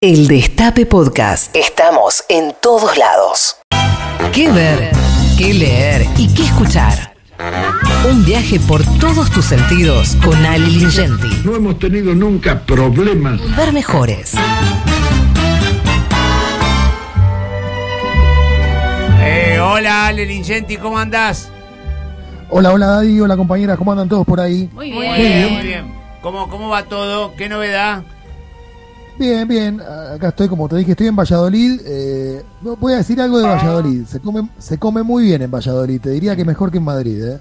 El Destape Podcast. Estamos en todos lados. ¿Qué ver? ¿Qué leer? ¿Y qué escuchar? Un viaje por todos tus sentidos con Ali Lingenti. No hemos tenido nunca problemas. Ver mejores. Eh, hola Ale Lingenti, ¿cómo andás? Hola, hola Daddy, hola compañera, ¿cómo andan todos por ahí? Muy Muy bien. bien, muy bien. ¿Cómo, ¿Cómo va todo? ¿Qué novedad? Bien, bien, acá estoy, como te dije, estoy en Valladolid. Eh, no, voy a decir algo de Valladolid. Se come, se come muy bien en Valladolid, te diría que mejor que en Madrid, ¿eh?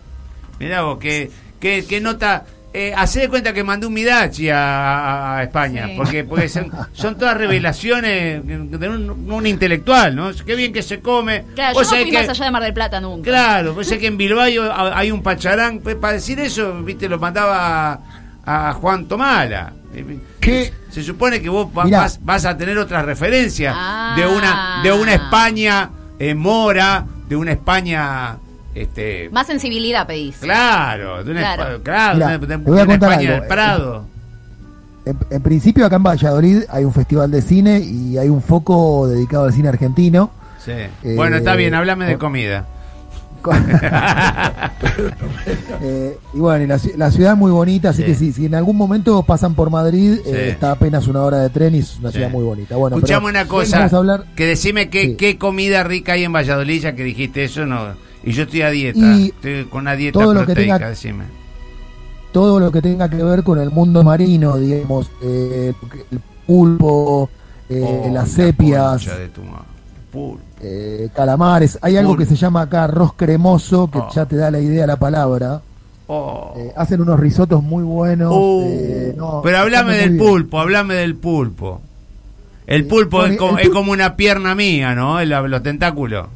Mirá vos, ¿qué, qué, qué nota? Eh, hacé de cuenta que mandé un Midachi a, a- a España, Sí. porque, porque son, son todas revelaciones de un, un intelectual, ¿no? Qué bien que se come. Claro, yo Vos no sabés fui que- más allá de Mar del Plata nunca. Claro, pues es que en Bilbao hay un pacharán. Pues, Para decir eso, viste, lo mandaba a, Juan Tomala. ¿Qué? Se supone que vos vas, vas a tener otras referencias Ah. de una de una España eh, mora, de una España este Más sensibilidad pedís. claro, de una Claro. Espa- claro, Mirá, de, de- te voy a de contar España algo. del Prado. En, en principio, acá en Valladolid hay un festival de cine y hay un foco dedicado al cine argentino. Sí. Eh, bueno, está bien, hablame de comida. Eh, y bueno, y la, ci- la ciudad es muy bonita, así Sí. que si, si en algún momento pasan por Madrid, Sí. eh, está apenas una hora de tren y es una Sí. ciudad muy bonita. Bueno, Escuchame una cosa, a hablar. que decime qué, comida rica hay en Valladolid, ya que dijiste eso, no. Y yo estoy a dieta, Y estoy con una dieta todo lo que proteica, tenga- decime. todo lo que tenga que ver con el mundo marino, digamos, eh, el pulpo, Oh, las la sepias, de tu eh, calamares. Hay algo que se llama acá arroz cremoso, que Oh. ya te da la idea la palabra. Oh. Eh, hacen unos risotos muy buenos. Uh, eh, no, pero hablame del pulpo, hablame del pulpo. El Sí, pulpo es, como, el es como una pierna mía, ¿no? El- los tentáculos.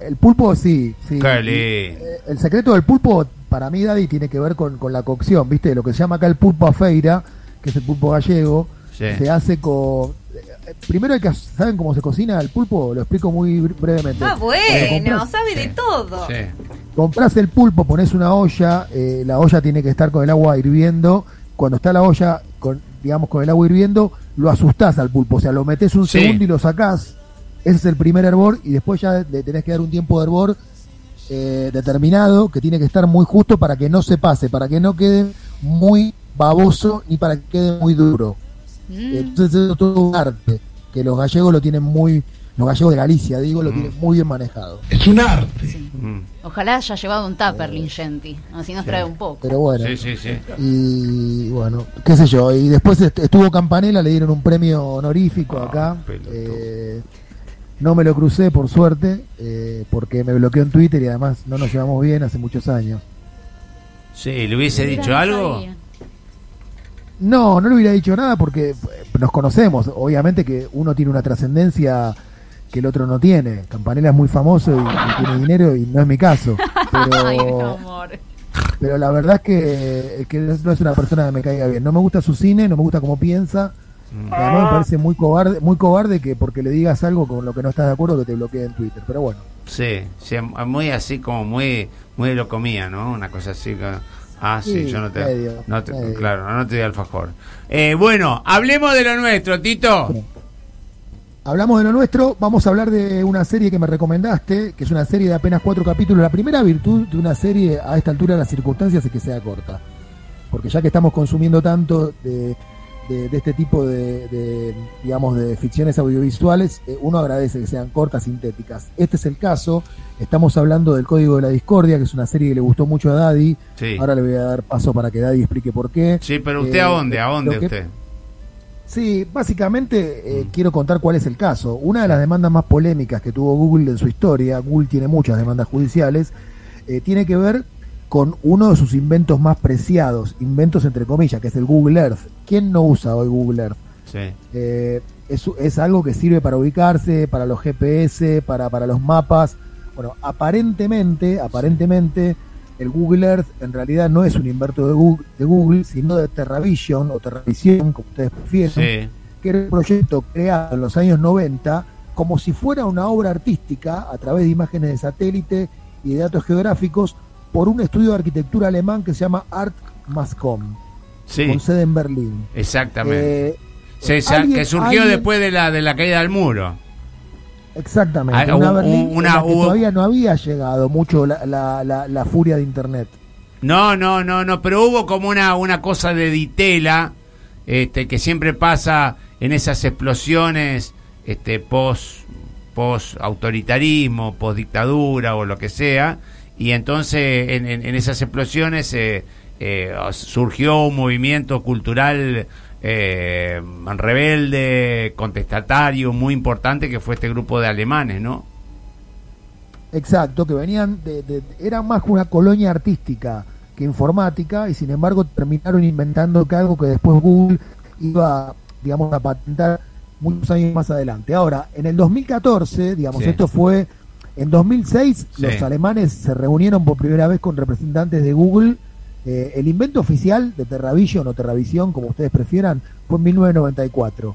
El pulpo sí, sí. Eh, el secreto del pulpo, para mí, Daddy, tiene que ver con, con la cocción, ¿viste? Lo que se llama acá el pulpo a feira, que es el pulpo gallego, Sí. se hace con... Primero hay que... ¿Saben cómo se cocina el pulpo? Lo explico muy bre- brevemente. Ah, bueno, compras- sabe de todo. Sí. Compras el pulpo, pones una olla, eh, la olla tiene que estar con el agua hirviendo. Cuando está la olla, con, digamos, con el agua hirviendo, lo asustás al pulpo. O sea, lo metes un Sí. segundo y lo sacás. Ese es el primer hervor y después ya le tenés que dar un tiempo de hervor eh, determinado que tiene que estar muy justo para que no se pase, para que no quede muy baboso ni para que quede muy duro. Mm. Entonces es todo un arte que los gallegos lo tienen muy, los gallegos de Galicia, digo, lo Mm. tienen muy bien manejado. Es un arte. Mm. Ojalá haya llevado un tupper, Lingenti. Así nos trae un poco. Pero bueno. Sí, sí, sí. Y bueno, qué sé yo. Y después est- estuvo Campanella, le dieron un premio honorífico Ah, acá. Eh, no me lo crucé, por suerte, eh, porque me bloqueó en Twitter y además no nos llevamos bien hace muchos años. Sí, ¿le hubiese dicho no algo? sabía. No, no le hubiera dicho nada porque eh, nos conocemos. Obviamente que uno tiene una trascendencia que el otro no tiene. Campanella es muy famoso y, y tiene dinero y no es mi caso. Ay, Pero, amor. pero la verdad es que, que no es una persona que me caiga bien. No me gusta su cine, no me gusta cómo piensa. Mm. Y Además me parece muy cobarde, muy cobarde que porque le digas algo con lo que no estás de acuerdo que te bloquee en Twitter. Pero bueno, Sí, sí, muy así como muy muy de lo comía, ¿no? Una cosa así que Ah, sí, Sí, yo no te, medio, no te- claro, no te doy alfajor. Eh, bueno, hablemos de lo nuestro, Tito. hablamos de lo nuestro. Vamos a hablar de una serie que me recomendaste, que es una serie de apenas cuatro capítulos. La primera virtud de una serie a esta altura de las circunstancias es que sea corta. Porque ya que estamos consumiendo tanto de, de- de este tipo de, de, digamos, de ficciones audiovisuales, eh, uno agradece que sean cortas, sintéticas. Este es el caso. Estamos hablando del Código de la Discordia, que es una serie que le gustó mucho a Daddy. Sí. Ahora le voy a dar paso para que Daddy explique por qué. Sí, pero usted Eh, a dónde, a dónde que- usted. Sí, básicamente eh, Mm. quiero contar cuál es el caso. Una de las demandas más polémicas que tuvo Google en su historia, Google tiene muchas demandas judiciales, eh, tiene que ver con uno de sus inventos más preciados, inventos entre comillas, que es el Google Earth. ¿Quién no usa hoy Google Earth? Sí. Eh, es, es algo que sirve para ubicarse, para los GPS, para, para los mapas. Bueno, aparentemente, aparentemente, el Google Earth en realidad no es un invento de Google, de Google sino de TerraVision o TerraVision, como ustedes prefieren, Sí. que era un proyecto creado en los años 90 como si fuera una obra artística a través de imágenes de satélite y de datos geográficos por un estudio de arquitectura alemán que se llama Art Mascom, Sí, con sede en Berlín. exactamente. Eh, se- se- Alguien- que surgió alguien- después de la, de la caída del muro. Exactamente, Ah, una un- Berlín una- en la que hubo- todavía no había llegado mucho la, la, la, la furia de Internet. No, no, no, no, pero hubo como una, una cosa de ditela este, que siempre pasa en esas explosiones este, post, post autoritarismo, post dictadura o lo que sea, y entonces en, en- en esas explosiones eh, eh, surgió un movimiento cultural eh, rebelde, contestatario, muy importante, que fue este grupo de alemanes, ¿no? Exacto, que venían de, de- era más una colonia artística que informática y sin embargo terminaron inventando que algo que después Google iba, digamos, a patentar muchos años más adelante. Ahora, en el 2014, digamos, Sí. esto fue en 2006, Sí. los alemanes se reunieron por primera vez con representantes de Google. Eh, el invento oficial de Terravision o Terravisión, como ustedes prefieran, fue en 1994.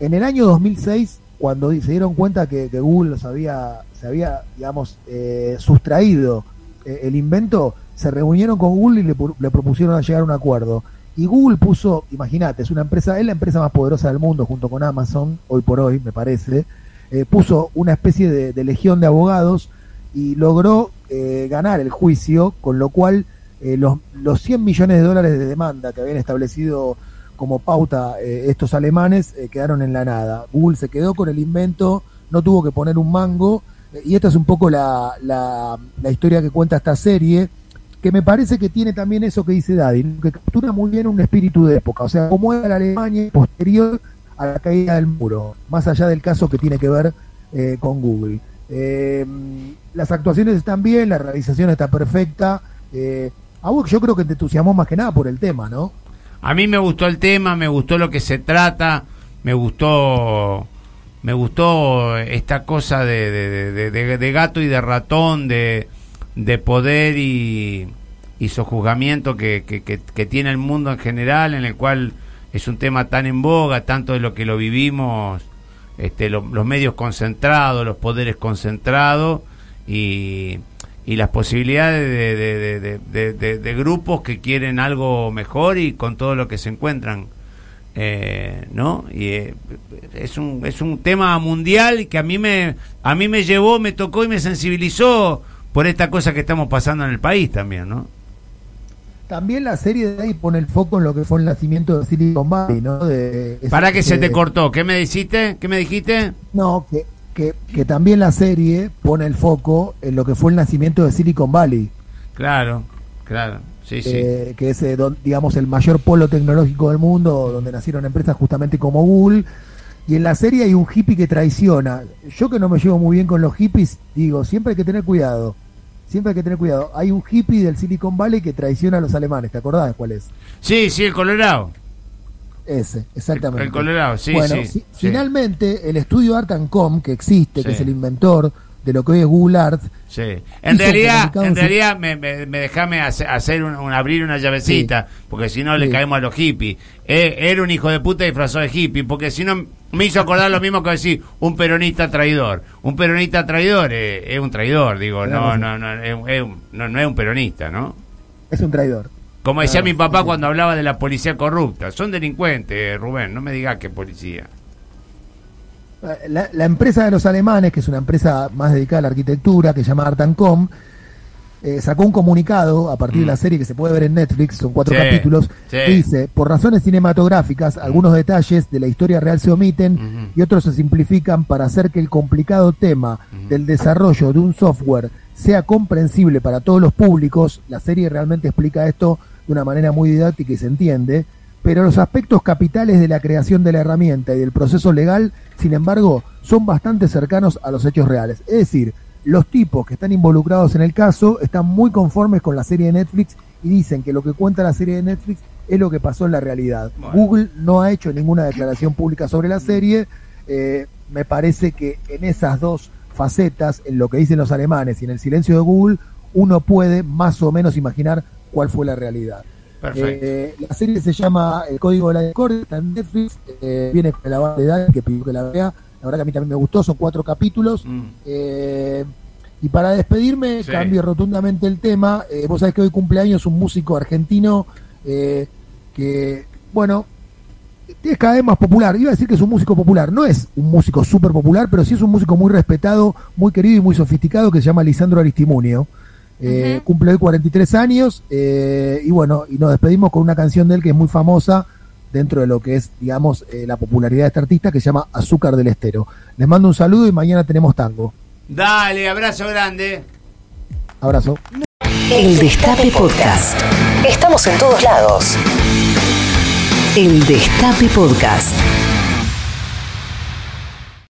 En el año 2006, cuando se dieron cuenta que, que Google los había, se había, digamos, eh, sustraído eh, el invento, se reunieron con Google y le, le propusieron a llegar a un acuerdo. Y Google puso, imagínate, es una empresa, es la empresa más poderosa del mundo junto con Amazon, hoy por hoy, me parece, eh, puso una especie de, legión de abogados y logró eh, ganar el juicio, con lo cual eh, los, los 100 millones de dólares de demanda que habían establecido como pauta eh, estos alemanes eh, quedaron en la nada. Google se quedó con el invento, no tuvo que poner un mango, eh, y esta es un poco la, la, la historia que cuenta esta serie, que me parece que tiene también eso que dice Daddy, que captura muy bien un espíritu de época, o sea, cómo era la Alemania posterior a la caída del muro, más allá del caso que tiene que ver eh, con Google. Eh, las actuaciones están bien, la realización está perfecta. Eh, a vos yo creo que te entusiasmó más que nada por el tema, ¿no? A mí me gustó el tema, me gustó lo que se trata, me gustó me gustó esta cosa de, de, gato y de ratón, de, de poder y, y sojuzgamiento que, que, que- que tiene el mundo en general, en el cual es un tema tan en boga, tanto de lo que lo vivimos, este, lo- los medios concentrados, los poderes concentrados y, y las posibilidades de, de- de- de- de- de grupos que quieren algo mejor y con todo lo que se encuentran. eh, ¿no? Y eh, es un es un tema mundial que a mí me a mí me llevó, me tocó y me sensibilizó por esta cosa que estamos pasando en el país también, ¿no? También la serie de ahí pone el foco en lo que fue el nacimiento de Silicon Valley, ¿no? De, Para que se te cortó, ¿qué me dijiste? ¿Qué me dijiste? No, que, que, que también la serie pone el foco en lo que fue el nacimiento de Silicon Valley, Claro, claro, sí, sí. eh, que es, eh, don- digamos, el mayor polo tecnológico del mundo, donde nacieron empresas justamente como Google. Y en la serie hay un hippie que traiciona. Yo que no me llevo muy bien con los hippies, digo, siempre hay que tener cuidado. Siempre hay que tener cuidado. Hay un hippie del Silicon Valley que traiciona a los alemanes. ¿Te acordás cuál es? Sí, sí, el Colorado. Ese, exactamente. El- el Colorado, sí, bueno, sí, sí. finalmente, el estudio Artancom, que existe, que es el inventor de lo que hoy es Google Earth, Sí. En realidad, en realidad me, me, me dejame hace- hacer un, un- abrir una llavecita, porque si no le caemos a los hippies. Eh, era un hijo de puta disfrazado de hippie, porque si no me hizo acordar lo mismo que decir un peronista traidor. Un peronista traidor eh, es un traidor, digo, no, no, no, es, no, no es un peronista, ¿no? es un traidor. Como decía mi papá cuando hablaba de la policía corrupta, son delincuentes, Rubén, no me digas que policía. Eh, La, la empresa de los alemanes, que es una empresa más dedicada a la arquitectura, que se llama Artancom, eh, sacó un comunicado a partir de la Mm. serie que se puede ver en Netflix, son cuatro Sí, capítulos, sí. que dice, por razones cinematográficas, algunos detalles de la historia real se omiten Ujú. y otros se simplifican para hacer que el complicado tema del desarrollo de un software sea comprensible para todos los públicos. La serie realmente explica esto de una manera muy didáctica y se entiende, pero los aspectos capitales de la creación de la herramienta y del proceso legal, sin embargo, son bastante cercanos a los hechos reales. Es decir, los tipos que están involucrados en el caso están muy conformes con la serie de Netflix y dicen que lo que cuenta la serie de Netflix es lo que pasó en la realidad. Bueno. Google no ha hecho ninguna declaración pública sobre la serie. Eh, me parece que en esas dos facetas, en lo que dicen los alemanes y en el silencio de Google, uno puede más o menos imaginar cuál fue la realidad. Perfecto. Eh, la serie se llama El Código de la Discordia, está en Netflix, eh, viene con la base de Dani, que pidió que la vea. La verdad que a mí también me gustó, son cuatro capítulos. Mm. Eh, y para despedirme, Sí. cambio rotundamente el tema. Eh, vos sabés que hoy cumpleaños un músico argentino eh, que, bueno, es cada vez más popular. Iba a decir que es un músico popular. No es un músico súper popular, pero sí es un músico muy respetado, muy querido y muy sofisticado que se llama Lisandro Aristimunio. Eh, Ujú. Cumple hoy 43 años eh, y bueno, y nos despedimos con una canción de él que es muy famosa dentro de lo que es, digamos, eh, la popularidad de este artista que se llama Azúcar del Estero. Les mando un saludo y mañana tenemos tango. Dale, abrazo grande. Abrazo. El Destape Podcast. Estamos en todos lados. El Destape Podcast.